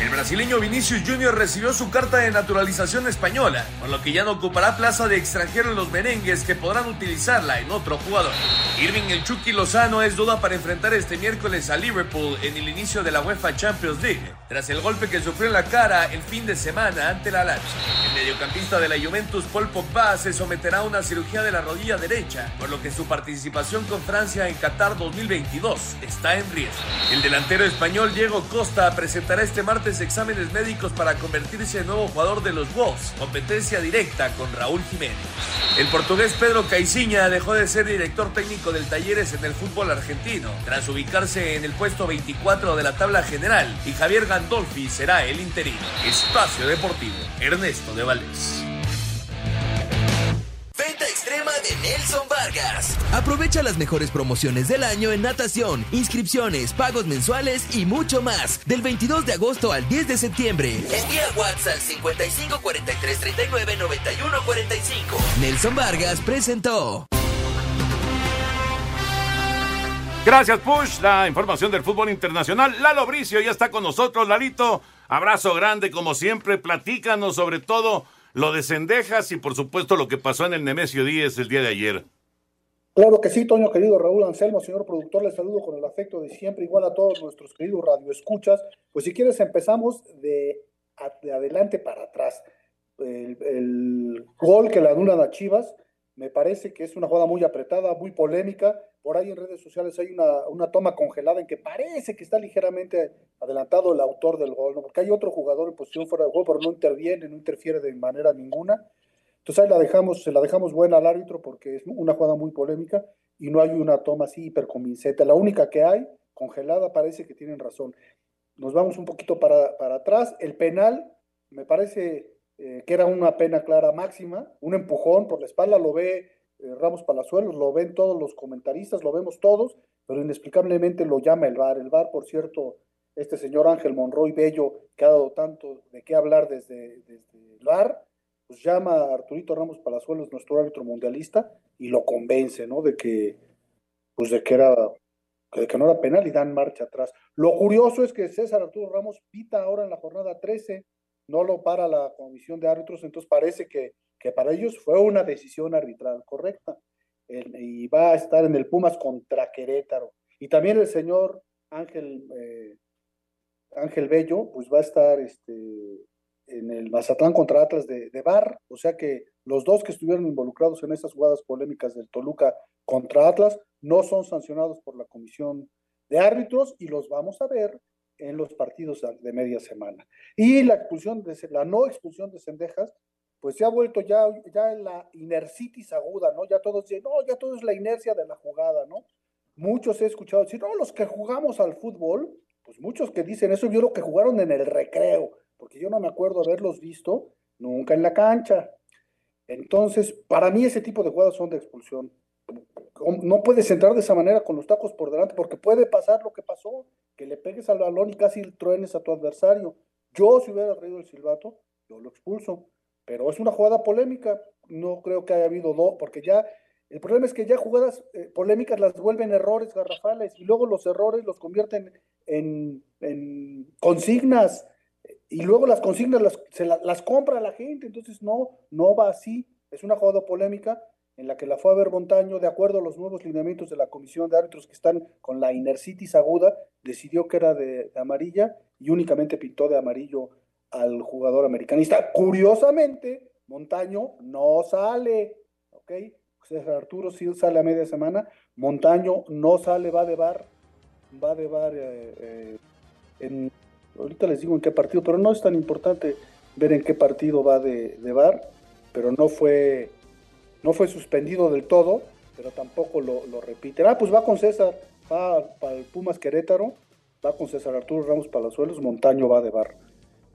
El brasileño Vinicius Junior recibió su carta de naturalización española, por lo que ya no ocupará plaza de extranjero en los merengues que podrán utilizarla en otro jugador. Irving el Chucky Lozano es duda para enfrentar este miércoles a Liverpool en el inicio de la UEFA Champions League, tras el golpe que sufrió en la cara el fin de semana ante la Lazio. Mediocampista de la Juventus Paul Pogba se someterá a una cirugía de la rodilla derecha, por lo que su participación con Francia en Qatar 2022 está en riesgo. El delantero español Diego Costa presentará este martes exámenes médicos para convertirse en nuevo jugador de los Wolves, competencia directa con Raúl Jiménez. El portugués Pedro Caiciña dejó de ser director técnico del Talleres en el fútbol argentino, tras ubicarse en el puesto 24 de la tabla general, y Javier Gandolfi será el interino. Espacio Deportivo, Ernesto de Valdés. Venta extrema de Nelson Vargas. Aprovecha las mejores promociones del año en natación, inscripciones, pagos mensuales y mucho más. Del 22 de agosto al 10 de septiembre. Envía WhatsApp al 55 43 39 91 45. Nelson Vargas presentó. Gracias, Push. La información del fútbol internacional. Lalo Bricio ya está con nosotros. Lalito, abrazo grande como siempre. Platícanos sobre todo lo de Cendejas y por supuesto lo que pasó en el Nemesio 10 el día de ayer. Claro que sí, Toño, querido Raúl Anselmo, señor productor, les saludo con el afecto de siempre, igual a todos nuestros queridos radioescuchas. Pues si quieres empezamos de, adelante para atrás. El, el gol que le anulan a Chivas, Me parece que es una jugada muy apretada, muy polémica. Por ahí en redes sociales hay una, una toma congelada en que parece que está ligeramente adelantado el autor del gol, ¿no? porque hay otro jugador en posición fuera de juego, pero no interviene, no interfiere de manera ninguna. Entonces ahí la dejamos, se la dejamos buena al árbitro porque es una jugada muy polémica y no hay una toma así hiperconvincente. La única que hay, congelada, parece que tienen razón. Nos vamos un poquito para, para atrás. El penal, me parece eh, que era una pena clara máxima, un empujón por la espalda, lo ve eh, Ramos Palazuelos, lo ven todos los comentaristas, lo vemos todos, pero inexplicablemente lo llama el VAR. El VAR, por cierto, este señor Ángel Monroy Bello, que ha dado tanto de qué hablar desde, desde el VAR, pues llama a Arturito Ramos Palazuelos, nuestro árbitro mundialista, y lo convence, ¿no? De que, pues de que era, de que no era penal y dan marcha atrás. Lo curioso es que César Arturo Ramos pita ahora en la jornada 13, no lo para la comisión de árbitros, entonces parece que, que para ellos fue una decisión arbitral correcta. y va a estar en el Pumas contra Querétaro. Y también el señor Ángel, eh, Ángel Bello, pues va a estar este, en el Mazatlán contra Atlas de, de Bar, o sea que los dos que estuvieron involucrados en esas jugadas polémicas del Toluca contra Atlas no son sancionados por la comisión de árbitros y los vamos a ver en los partidos de media semana. Y la expulsión de la no expulsión de Cendejas, pues se ha vuelto ya, ya en la inercitis aguda, ¿no? Ya todos dicen, no, ya todo es la inercia de la jugada, ¿no? Muchos he escuchado decir, no, los que jugamos al fútbol, pues muchos que dicen eso, yo creo que jugaron en el recreo, porque yo no me acuerdo haberlos visto nunca en la cancha. Entonces, para mí ese tipo de jugadas son de expulsión. No puedes entrar de esa manera con los tacos por delante, porque puede pasar lo que pasó, que le pegues al balón y casi truenes a tu adversario. Yo, si hubiera traído el silbato, yo lo expulso. Pero es una jugada polémica. No creo que haya habido dos, porque ya el problema es que ya jugadas eh, polémicas las vuelven errores garrafales y luego los errores los convierten en, consignas y luego las consignas las, se las compra la gente, entonces no, no va así. Es una jugada polémica en la que la fue a ver Montaño, de acuerdo a los nuevos lineamientos de la comisión de árbitros que están con la inercitis aguda, decidió que era de, amarilla y únicamente pintó de amarillo al jugador americanista. Curiosamente, Montaño no sale, ¿ok? Arturo sí sale a media semana, Montaño no sale, va de bar, va de bar eh, eh, ahorita les digo en qué partido, pero no es tan importante ver en qué partido va de, de VAR, pero no fue, no fue suspendido del todo, pero tampoco lo, lo. Ah, pues va con César, va para el Pumas Querétaro, va con César Arturo Ramos Palazuelos, Montaño va de VAR.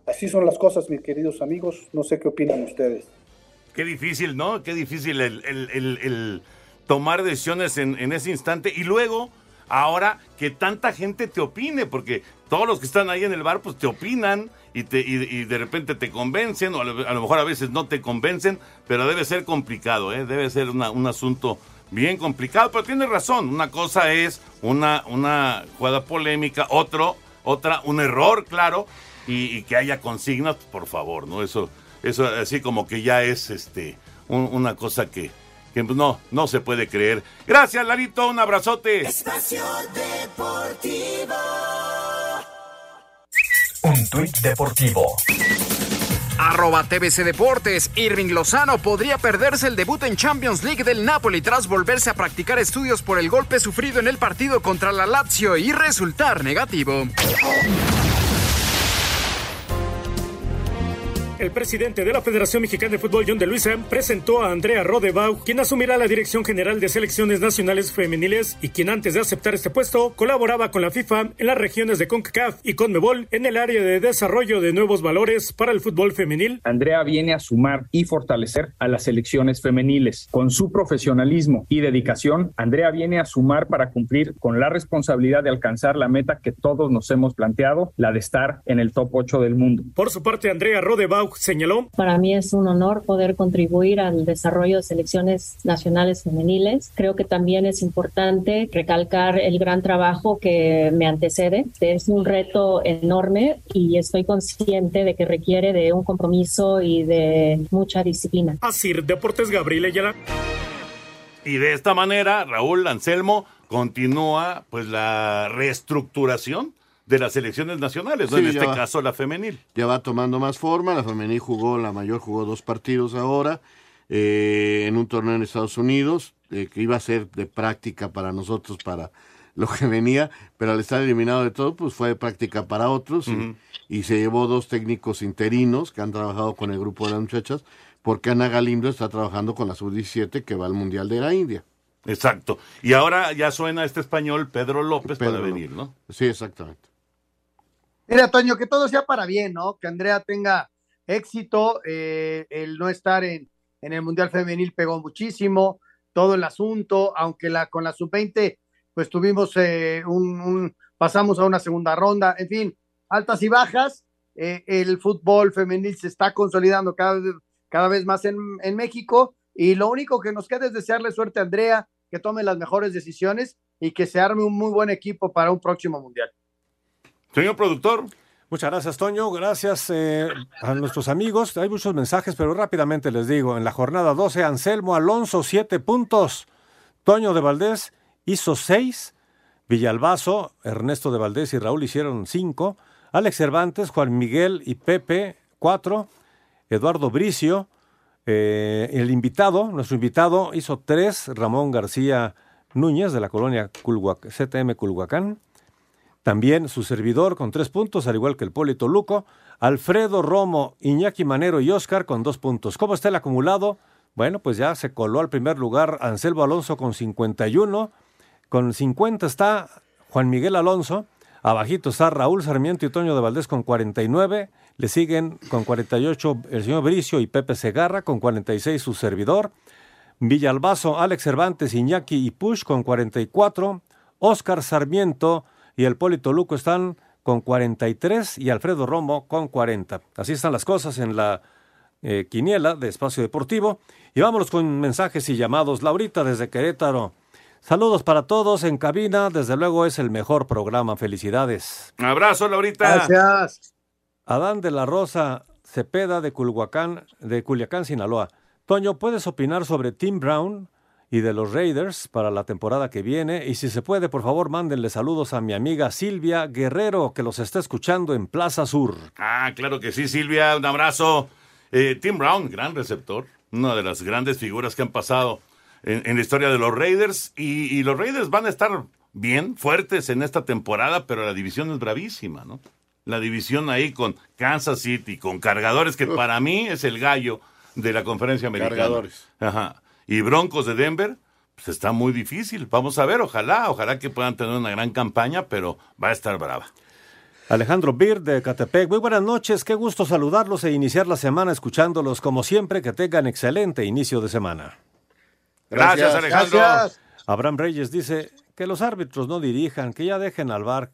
Así son las cosas, mis queridos amigos, no sé qué opinan ustedes. Qué difícil, ¿no? Qué difícil el tomar decisiones en, en ese instante y luego ahora que tanta gente te opine, porque todos los que están ahí en el bar pues te opinan y, te, y, de repente te convencen, o a lo, mejor a veces no te convencen, pero debe ser complicado, ¿eh? debe ser un asunto bien complicado, pero tiene razón, una cosa es una, una jugada polémica, otro, otra, un error, claro, y, que haya consignas, por favor, ¿no? Eso, eso así como que ya es este una cosa que, que no, no se puede creer. Gracias, Larito, un abrazote. Espacio Deportivo. Un tuit deportivo. Arroba Deportes. Irving Lozano podría perderse el debut en Champions League del Napoli tras volverse a practicar estudios por el golpe sufrido en el partido contra la Lazio y resultar negativo. El presidente de la Federación Mexicana de Fútbol, John de Luisa, presentó a Andrea Rodebau, quien asumirá la dirección general de selecciones nacionales femeniles y quien antes de aceptar este puesto colaboraba con la FIFA en las regiones de CONCACAF y CONMEBOL en el área de desarrollo de nuevos valores para el fútbol femenil. Andrea viene a sumar y fortalecer a las selecciones femeniles. Con su profesionalismo y dedicación, Andrea viene a sumar para cumplir con la responsabilidad de alcanzar la meta que todos nos hemos planteado, la de estar en el top 8 del mundo. Por su parte, Andrea Rodebau señaló. Para mí es un honor poder contribuir al desarrollo de selecciones nacionales femeniles. Creo que también es importante recalcar el gran trabajo que me antecede. Es un reto enorme y estoy consciente de que requiere de un compromiso y de mucha disciplina. Así, Deportes Gabriel Ayala. Y de esta manera, Raúl Anselmo continúa pues la reestructuración de las selecciones nacionales, en este caso la femenil. Ya va tomando más forma, la femenil jugó, la mayor jugó dos partidos ahora. eh, en un torneo en Estados Unidos, eh, que iba a ser de práctica para nosotros, para lo que venía, pero al estar eliminado de todo, pues fue de práctica para otros y- se llevó dos técnicos interinos que han trabajado con el grupo de las muchachas, porque Ana Galindo está trabajando con la sub-17 que va al Mundial de la India. Exacto. Y ahora ya suena este español Pedro López para venir, López. ¿no? Sí, exactamente. Mira, Toño, que todo sea para bien, ¿no? Que Andrea tenga éxito, eh, el no estar en, en el Mundial Femenil pegó muchísimo, todo el asunto, aunque la con la sub-20, pues tuvimos eh, un, pasamos a una segunda ronda, en fin, altas y bajas, eh, el fútbol femenil se está consolidando cada cada vez más en, en México, y lo único que nos queda es desearle suerte a Andrea, que tome las mejores decisiones y que se arme un muy buen equipo para un próximo Mundial. Señor productor. Muchas gracias, Toño. Gracias eh, a nuestros amigos. Hay muchos mensajes, pero rápidamente les digo. En la jornada 12, Anselmo Alonso, 7 puntos. Toño de Valdés hizo 6. Villalbazo, Ernesto de Valdés y Raúl hicieron 5. Alex Cervantes, Juan Miguel y Pepe, 4. Eduardo Bricio, eh, el invitado, nuestro invitado, hizo 3. Ramón García Núñez, de la colonia CTM Culhuacán. También su servidor con tres puntos, al igual que el Polito Luco. Alfredo Romo, Iñaki Manero y Oscar con dos puntos. ¿Cómo está el acumulado? Bueno, pues ya se coló al primer lugar Anselmo Alonso con 51. Con 50 está Juan Miguel Alonso. Abajito está Raúl Sarmiento y Toño de Valdés con 49. Le siguen con 48 el señor Bricio y Pepe Segarra con 46 su servidor. Villalbazo, Alex Cervantes, Iñaki y Push con 44. Oscar Sarmiento y el Polito Luco están con 43 y Alfredo Romo con 40. Así están las cosas en la eh, quiniela de Espacio Deportivo. Y vámonos con mensajes y llamados. Laurita desde Querétaro. Saludos para todos en cabina. Desde luego es el mejor programa. Felicidades. Abrazo, Laurita. Gracias. Adán de la Rosa Cepeda de Culhuacán, de Culiacán, Sinaloa. Toño, ¿puedes opinar sobre Tim Brown y de los Raiders para la temporada que viene? Y si se puede, por favor, mándenle saludos a mi amiga Silvia Guerrero, que los está escuchando en Plaza Sur. Ah, claro que sí, Silvia, un abrazo. Eh, Tim Brown, gran receptor, una de las grandes figuras que han pasado en, en la historia de los Raiders. Y, y los Raiders van a estar bien, fuertes en esta temporada, pero la división es bravísima, ¿no? La división ahí con Kansas City, con cargadores, que para mí es el gallo de la conferencia americana. Cargadores. Ajá. Y Broncos de Denver, pues está muy difícil. Vamos a ver, ojalá, ojalá que puedan tener una gran campaña, pero va a estar brava. Alejandro Bir de Catepec. Muy buenas noches, qué gusto saludarlos e iniciar la semana escuchándolos como siempre. Que tengan excelente inicio de semana. Gracias, Alejandro. Gracias. Abraham Reyes dice que los árbitros no dirijan, que ya dejen al bar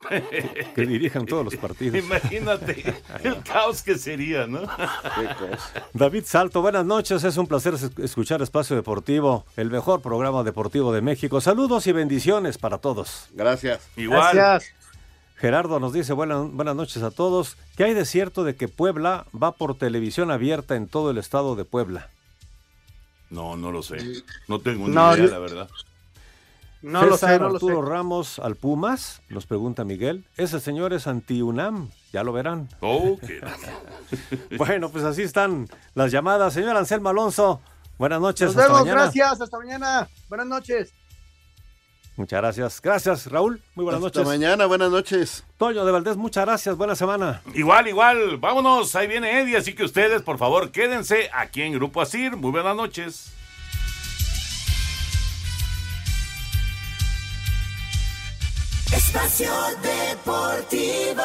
<laughs> que dirijan todos los partidos. Imagínate el caos que sería, ¿no? David Salto, buenas noches, es un placer es- escuchar Espacio Deportivo, el mejor programa deportivo de México. Saludos y bendiciones para todos. Gracias. Igual. Gracias. Gerardo nos dice buenas, buenas noches a todos. ¿Qué hay de cierto de que Puebla va por televisión abierta en todo el estado de Puebla? No, no lo sé. No tengo ni No, idea, yo- la verdad. No lo sé, no lo sé. Arturo Ramos al Pumas, nos pregunta Miguel. Ese señor es anti-UNAM, ya lo verán. Oh, <laughs> qué- Bueno, pues así están las llamadas. Señor Anselmo Alonso, buenas noches. Nos hasta vemos, mañana. gracias, hasta mañana. Buenas noches. Muchas gracias. Gracias, Raúl. Muy buenas Hasta noches. mañana, buenas noches. Toño de Valdés, muchas gracias. Buena semana. Igual, igual. Vámonos. Ahí viene Eddie. Así que ustedes, por favor, quédense aquí en Grupo Asir. Muy buenas noches. Espacio Deportivo.